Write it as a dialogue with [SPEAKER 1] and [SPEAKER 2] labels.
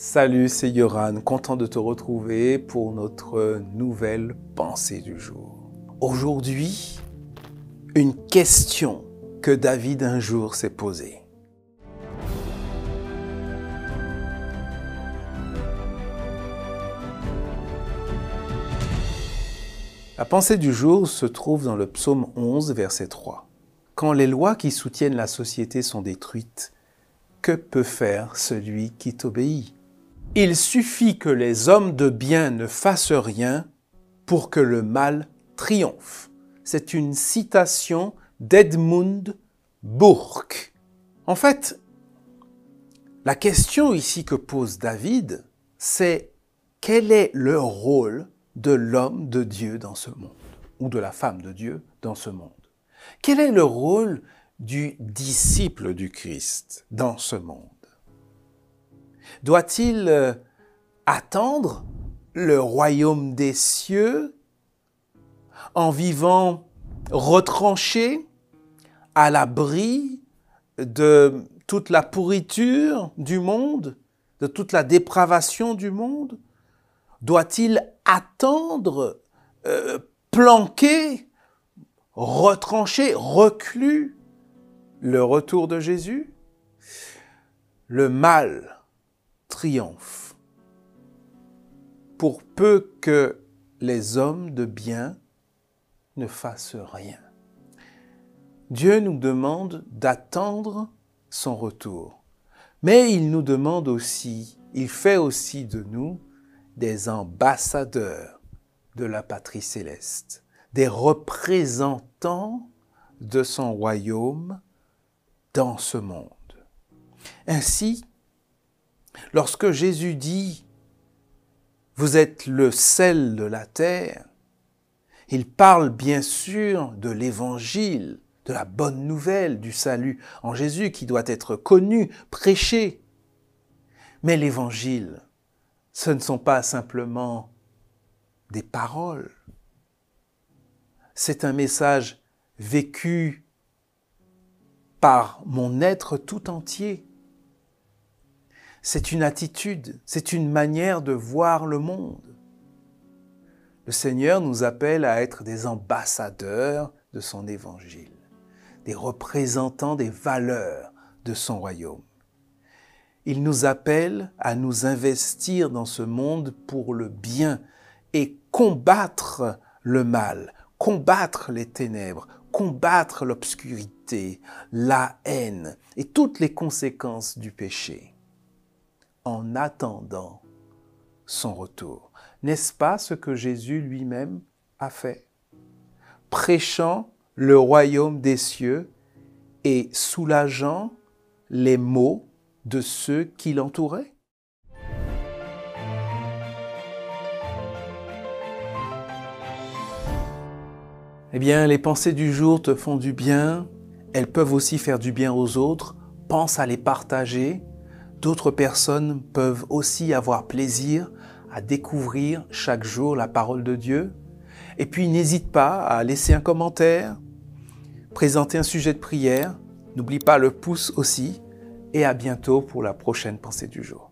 [SPEAKER 1] Salut, c'est Yoran, content de te retrouver pour notre nouvelle pensée du jour. Aujourd'hui, une question que David un jour s'est posée. La pensée du jour se trouve dans le psaume 11, verset 3. Quand les lois qui soutiennent la société sont détruites, que peut faire celui qui t'obéit? Il suffit que les hommes de bien ne fassent rien pour que le mal triomphe. C'est une citation d'Edmund Burke. En fait, la question ici que pose David, c'est quel est le rôle de l'homme de Dieu dans ce monde, ou de la femme de Dieu dans ce monde? Quel est le rôle du disciple du Christ dans ce monde? Doit-il euh, attendre le royaume des cieux en vivant retranché à l'abri de toute la pourriture du monde, de toute la dépravation du monde? Doit-il attendre, euh, planquer, retranché, reclus le retour de Jésus? Le mal triomphe. Pour peu que les hommes de bien ne fassent rien. Dieu nous demande d'attendre son retour. Mais il nous demande aussi, il fait aussi de nous des ambassadeurs de la patrie céleste, des représentants de son royaume dans ce monde. Ainsi, Lorsque Jésus dit Vous êtes le sel de la terre, il parle bien sûr de l'évangile, de la bonne nouvelle du salut en Jésus qui doit être connu, prêché. Mais l'évangile, ce ne sont pas simplement des paroles. C'est un message vécu par mon être tout entier c'est une attitude, c'est une manière de voir le monde. Le Seigneur nous appelle à être des ambassadeurs de son évangile, des représentants des valeurs de son royaume. Il nous appelle à nous investir dans ce monde pour le bien et combattre le mal, combattre les ténèbres, combattre l'obscurité, la haine et toutes les conséquences du péché en attendant son retour. N'est-ce pas ce que Jésus lui-même a fait? Prêchant le royaume des cieux et soulageant les maux de ceux qui l'entouraient? Eh bien, les pensées du jour te font du bien, elles peuvent aussi faire du bien aux autres, pense à les partager, D'autres personnes peuvent aussi avoir plaisir à découvrir chaque jour la parole de Dieu. Et puis n'hésite pas à laisser un commentaire, présenter un sujet de prière. N'oublie pas le pouce aussi. Et à bientôt pour la prochaine pensée du jour.